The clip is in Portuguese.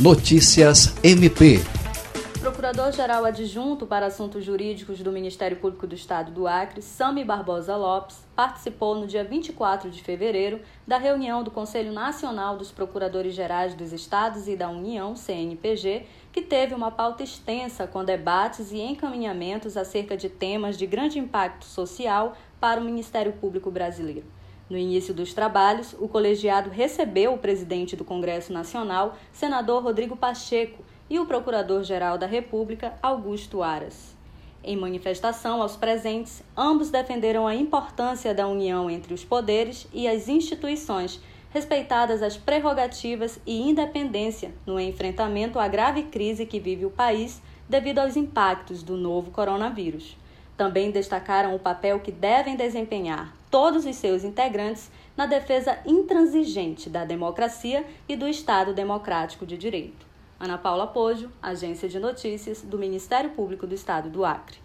Notícias MP. Procurador-Geral Adjunto para Assuntos Jurídicos do Ministério Público do Estado do Acre, Sami Barbosa Lopes, participou no dia 24 de fevereiro da reunião do Conselho Nacional dos Procuradores-Gerais dos Estados e da União, CNPG, que teve uma pauta extensa com debates e encaminhamentos acerca de temas de grande impacto social para o Ministério Público Brasileiro. No início dos trabalhos, o colegiado recebeu o presidente do Congresso Nacional, senador Rodrigo Pacheco, e o Procurador-Geral da República, Augusto Aras. Em manifestação aos presentes, ambos defenderam a importância da união entre os poderes e as instituições, respeitadas as prerrogativas e independência no enfrentamento à grave crise que vive o país devido aos impactos do novo coronavírus. Também destacaram o papel que devem desempenhar todos os seus integrantes na defesa intransigente da democracia e do Estado democrático de direito. Ana Paula Pojo, Agência de Notícias do Ministério Público do Estado do Acre.